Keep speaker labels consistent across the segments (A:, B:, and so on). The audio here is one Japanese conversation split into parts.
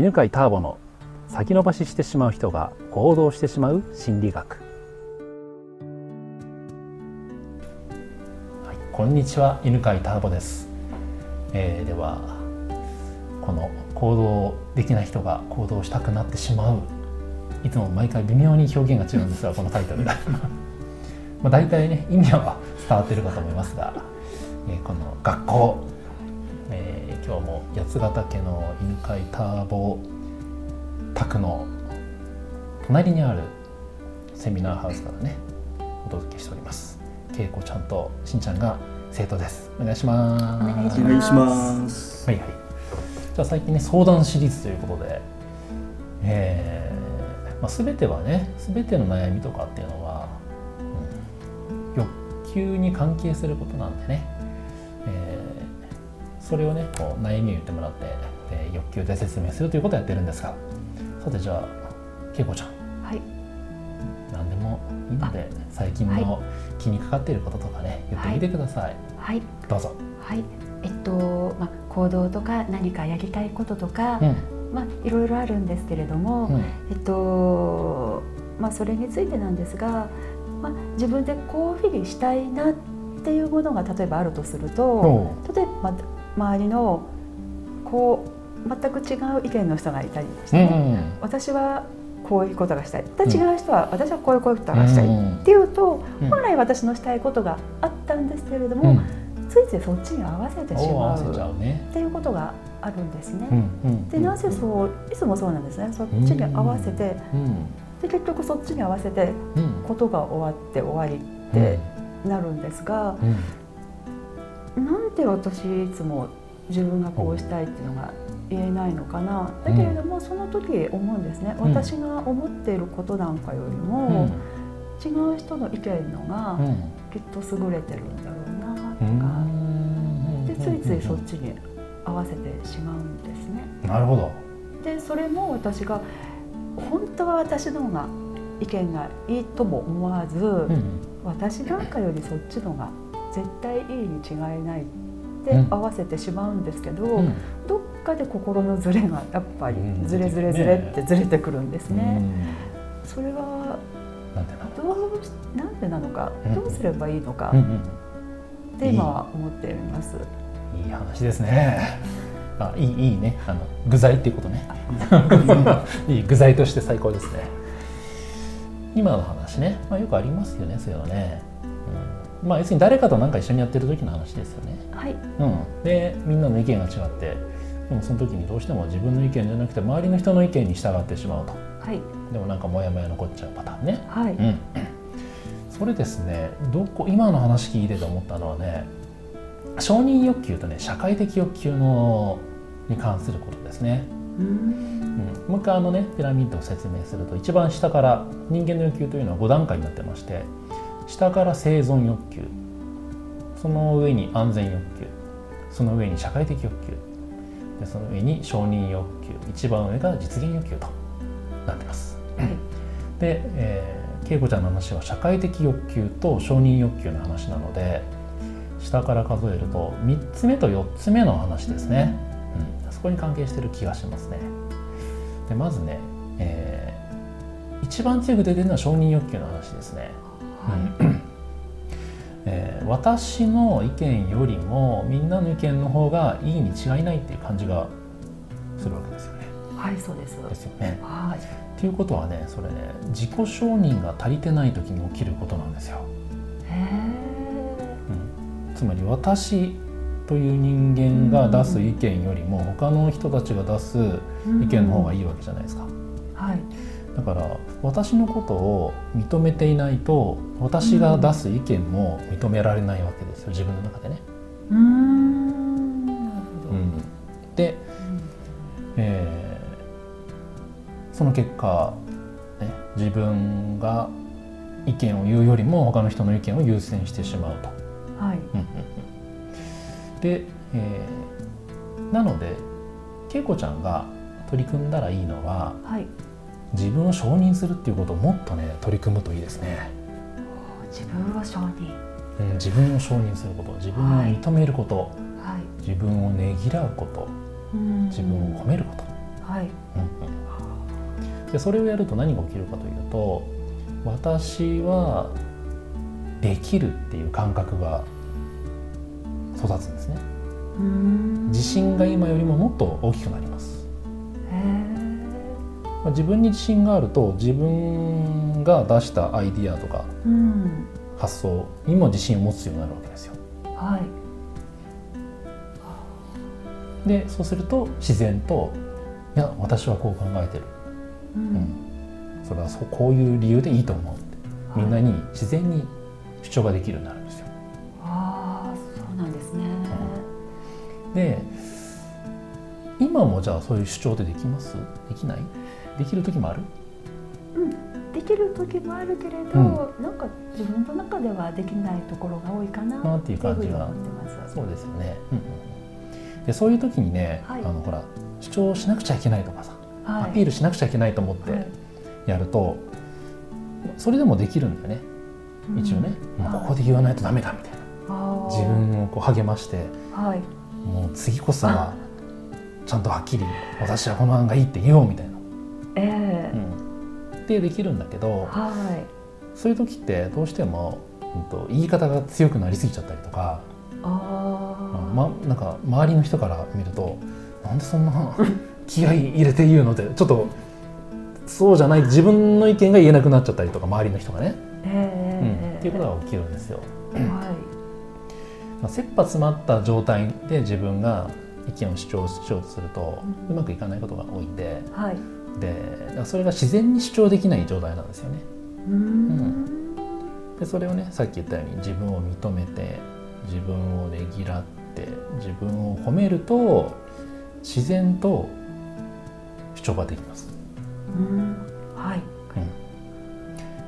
A: 犬飼ターボの先延ばししてしまう人が行動してしまう心理学、はい、こんにちは犬飼ターボです、えーではこの行動できない人が行動したくなってしまういつも毎回微妙に表現が違うんですがこのタイトル。が まあ大体ね意味は伝わってるかと思いますが、えーこの学校、えー今日も八ヶ岳の犬飼ターボ宅の隣にあるセミナーハウスからねお届けしております。恵子ちゃんとしんちゃんが生徒です。お願いします。
B: お願いし
C: ます。
A: はいはい。じゃあ最近ね相談シリーズということで、えーまあ、全てはね全ての悩みとかっていうのは、うん欲求に関係することなんでね、えーそれをねこう悩みを言ってもらってで欲求で説明するということをやってるんですが。さてじゃあ恵子ちゃん。
B: はい、
A: 何でもいいので最近の気にかかっていることとかね言ってみてください、
B: はい、
A: どうぞ、
B: はい、えっと、まあ、行動とか何かやりたいこととか、
A: うん。
B: まあ、いろいろあるんですけれども、
A: うん。
B: えっと、まあ、それについてなんですが、まあ、自分でこういうふうにしたいなっていうものが例えばあるとすると、
A: お
B: 例えば周りのこう全く違う意見の人がいたりして
A: う
B: ね、
A: ん。
B: 私はこういうことがしたい、で違う人は私はこういうことがしたい、
A: うん
B: っていうと、
A: うん。
B: 本来私のしたいことがあったんですけれども、
A: うん。
B: ついついそっちに合わせてしまうっていうことがあるんですね。でなぜそういつもそうなんですね。そっちに合わせて
A: うん。
B: で結局そっちに合わせて
A: うん。
B: ことが終わって終わりってなるんですが、
A: うん
B: なんで私いつも自分がこうしたいっていうのが言えないのかな？だけれどもその時思うんですね、
A: うん。
B: 私が思っていることなんかより
A: う
B: も、
A: ん。
B: 違う人の意見のが
A: うん。
B: きっと優れてるんだろうなと
A: う
B: か、
A: ん。
B: でついついそっちに合わせてしまうんですね。
A: なるほど。
B: でそれも私が本当は私の方が意見がいいとも思わず、
A: うん。
B: 私なんかよりそっちのが絶対いいに違いないって
A: うん。
B: 合わせてしまうんですけど、
A: うん。
B: どっかで心のズレがやっぱり
A: うん。
B: ズレズレズレってずれてくるんですね。それは
A: なんでなんだ
B: どうしなんでなのか、
A: うん。
B: どうすればいいのかって今は思っています。
A: いい話ですね。あいいいいね。あの具材っていうことね。いい具材として最高ですね。今の話ね、まあ、よくありますよねそういうのね、うん、まあ要するに誰かと何か一緒にやってる時の話ですよね。
B: はい、
A: うん、でみんなの意見が違ってでもその時にどうしても自分の意見じゃなくて周りの人の意見に従ってしまうと。
B: はい、
A: でもなんかモヤモヤ残っちゃうパターンね。
B: はい、
A: うん。それですねどこ今の話聞いてて思ったのはね承認欲求とね社会的欲求のに関することですね、
B: うーん。
A: うん、もう一回あのねピラミッドを説明すると一番下から人間の欲求というのは5段階になってまして下から生存欲求。その上に安全欲求。その上に社会的欲求。でその上に承認欲求。一番上が実現欲求と。なってます。で、えー、恵子ちゃんの話は社会的欲求と承認欲求の話なので下から数えると3つ目と4つ目の話ですね、うん、そこに関係してる気がしますね。でまずね、えー一番強く出てるのは承認欲求の話ですね、うん えー私の意見よりもみんなの意見の方がいいに違いないっていう感じがするわけですよね。
B: はい、そうです。
A: ですよね。
B: はい、
A: っていうことはねそれね自己承認が足りてない時に起きることなんですよ、うん、つまり私という人間が出す意見よりも他の人たちが出す意見の方がいいわけじゃないですか。
B: はい、
A: だから私のことを認めていないと私が出す意見も認められないわけですよ自分の中でね、
B: うーん。
A: うん、で、えーその結果、ね、自分が意見を言うよりも他の人の意見を優先してしまうと。
B: はい、
A: で、えーなので恵子ちゃんが取り組んだらいいのは
B: はい、
A: 自分を承認するっていうことをもっとね取り組むといいですね。
B: 自分を承認。
A: うん、自分を承認すること。自分を認めること、
B: はい、
A: 自分をねぎらうこと。
B: うん。
A: 自分を褒めること、
B: ははい。
A: うんうん、でそれをやると何が起きるかというと私はできるっていう感覚が育つんですね。自信が今よりももっと大きくなります。
B: へえ
A: まあ自分に自信があると自分が出したアイディアとか
B: うん
A: 発想にも自信を持つようになるわけですよ。
B: はい。
A: でそうすると自然と「いや私はこう考えてる、
B: う
A: うん。ん、それはそうこういう理由でいいと思う」ってみんなに自然に主張ができるようになるんですよ。
B: ああそうなんですね。
A: で今もじゃあそういう主張ってできます？できない？できる時もある？
B: できる時もあるけれど、
A: う
B: なんか自分の中ではできないところが多いかな
A: なっていう感じがそうですよね、うんうんうん、でそういう時にね、
B: はい。
A: あのほら主張しなくちゃいけないとかさ、
B: はい。
A: アピールしなくちゃいけないと思って
B: はい。
A: やると、それでもできるんだよね。一応ね、
B: うん
A: もうここで言わないとダメだみたいな。自分をこう励まして
B: はい。
A: もう次こそはちゃんとはっきり私はこの案がいいって言おうみたいな、
B: ええ
A: うん、でできるんだけど
B: はい。
A: そういう時ってどうしても、うん、と言い方が強くなりすぎちゃったりとか、
B: ああ、
A: ま、なんか周りの人から見るとなんでそんな 気合い入れて言うのってちょっとそうじゃない自分の意見が言えなくなっちゃったりとか周りの人がね、
B: ええ
A: うん、っていうことが起きるんですよ。
B: はい。
A: まあ、切羽詰まった状態で自分が意見を主張しようとすると
B: うん。
A: うまくいかないことが多いんで。
B: はい
A: でそれが自然に主張できない状態なんですよね。
B: うーん
A: でそれをねさっき言ったように自分を認めて自分をねぎらって自分を褒めると自然と主張ができます。
B: うんはい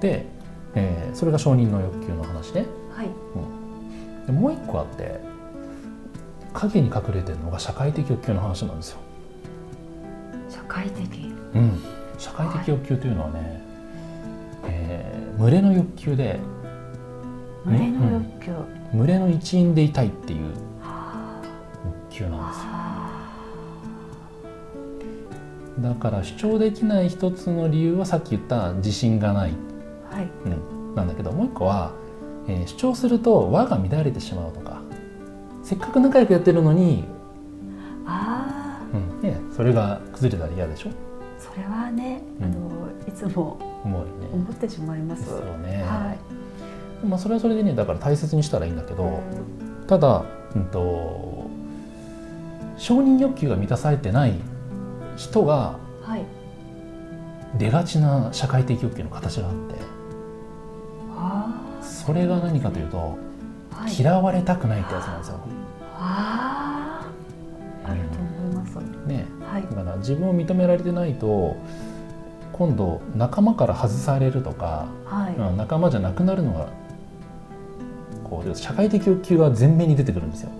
A: で、えーそれが承認の欲求の話ね。
B: はい
A: でもう一個あって影に隠れてるのが社会的欲求の話なんですよ。
B: 社会的
A: うん、社会的欲求というのはね、えー群れの欲求で
B: 群れの欲求、
A: 群れの一員でいたいっていう
B: は
A: 欲求なんですよ。
B: あ。
A: だから主張できない一つの理由はさっき言った自信がない、
B: はい。
A: うん、なんだけどもう一個は、えー主張すると輪が乱れてしまうとかせっかく仲良くやってるのに、
B: ああ
A: うん。ね、それが崩れたら嫌でしょ。
B: それはね、
A: うん。
B: あのいつも
A: 思ね。
B: 思ってしまいま
A: です。
B: す
A: よね。
B: はい。
A: まあそれはそれでねだから大切にしたらいいんだけど、ただ、うん、と承認欲求が満たされてない人が
B: はい。
A: 出がちな社会的欲求の形があって
B: あ
A: それが何かというと、
B: あはい。
A: 嫌われたくないってやつなんですよ。
B: あはい。
A: だから自分を認められてないと今度仲間から外されるとか、
B: はい、
A: うん仲間じゃなくなるのがこう社会的欲求が前面に出てくるんですよ。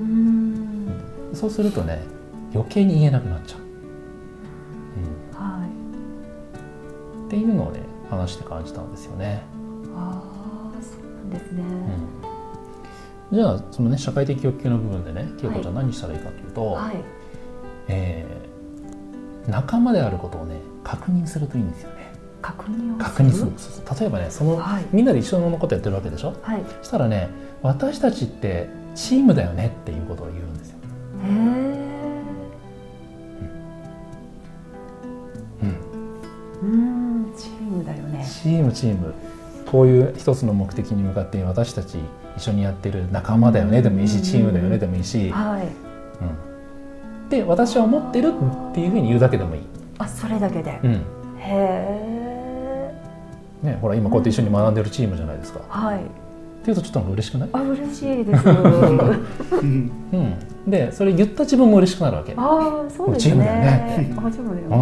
B: うーん。
A: そうするとね余計に言えなくなっちゃう。うん。
B: はい。
A: っていうのをね話して感じたんですよね。
B: ああそうなんですね、
A: うん、じゃあそのね社会的欲求の部分でね清子ちゃん何したらいいかというと、
B: はい
A: えー仲間であることをね確認するといいんですよね。
B: 確認を
A: 確認する。例えばねその、
B: はい。
A: みんなで一緒のことやってるわけでしょ？
B: はい。へ
A: そしたらね私たちってチームだよねっていうことを言うんですよ。
B: え
A: うん、
B: うん。チームだよね。
A: チームチーム。こういう一つの目的に向かって私たち一緒にやってる仲間だよねでもいいしチームだよねでもいいし、
B: はい。
A: うん、で私は思ってるっていうふうに言うだけでもいい。
B: あそれだけで、
A: うん。
B: へえ
A: ね、ほら今こうやって一緒に学んでるチームじゃないですか。っ
B: はい。
A: ていうとちょっと嬉しくない、
B: あ嬉しいです
A: うん、でそれ言った自分も嬉しくなるわけ。
B: ああそうですね。
A: ね
B: あチームだよ
A: う
B: ね、
A: ん、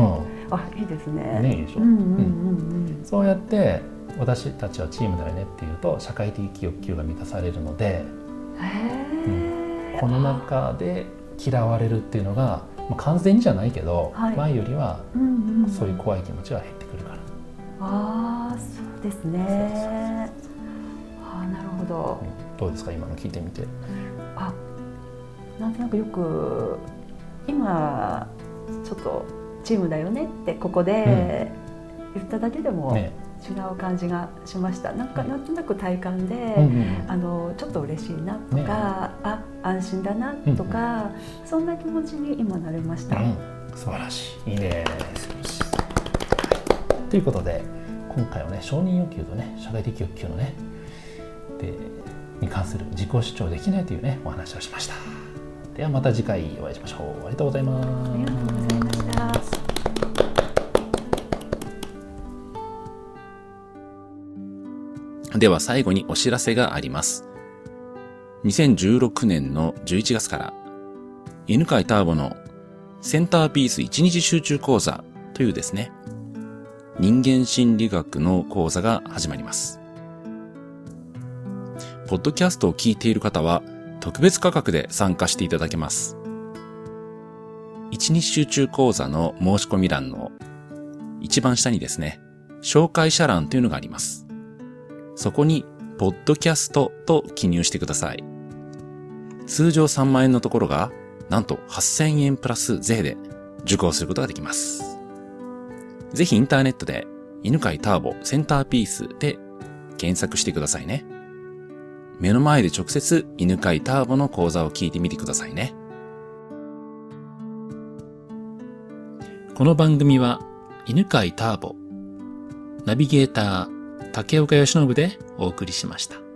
B: あいいですね。
A: ねいいでしょ？
B: うんうんうん
A: そうやって私たちはチームだよねっていうと社会的欲求が満たされるので
B: うん。へえ、
A: この中で嫌われるっていうのが、まあ、完全にじゃないけど、
B: はい。
A: 前よりはそういう怖い気持ちは減ってくるから。
B: ああそうですね。ああなるほど。
A: うん。どうですか？今の聞いてみて。
B: あなんとなくよく今ちょっとチームだよねってここで言っただけでも
D: ね
B: 違う感じがしました、なんかなんとなく体感で、
D: うんうん
B: あのちょっと嬉しいなとか、あ安心だなとか、そんな気持ちに今なれました。
D: うん、素晴らしい。いいね。ということで今回はね承認欲求とね社会的欲求のねでに関する自己主張できないというねお話をしました。ではまた次回お会いしましょう。ありがとうございます。
B: ありがとうございました。
A: では最後にお知らせがあります。2016年の11月から、犬飼ターボのセンターピース1日集中講座というですね、人間心理学の講座が始まります。ポッドキャストを聞いている方は特別価格で参加していただけます。1日集中講座の申し込み欄の一番下にですね、紹介者欄というのがあります。そこに、ポッドキャストと記入してください。通常3万円のところが、なんと8000円プラス税で受講することができます。ぜひインターネットで、犬飼ターボセンターピースで検索してくださいね。目の前で直接犬飼ターボの講座を聞いてみてくださいね。この番組は、犬飼ターボ、ナビゲーター、竹岡義信でお送りしました。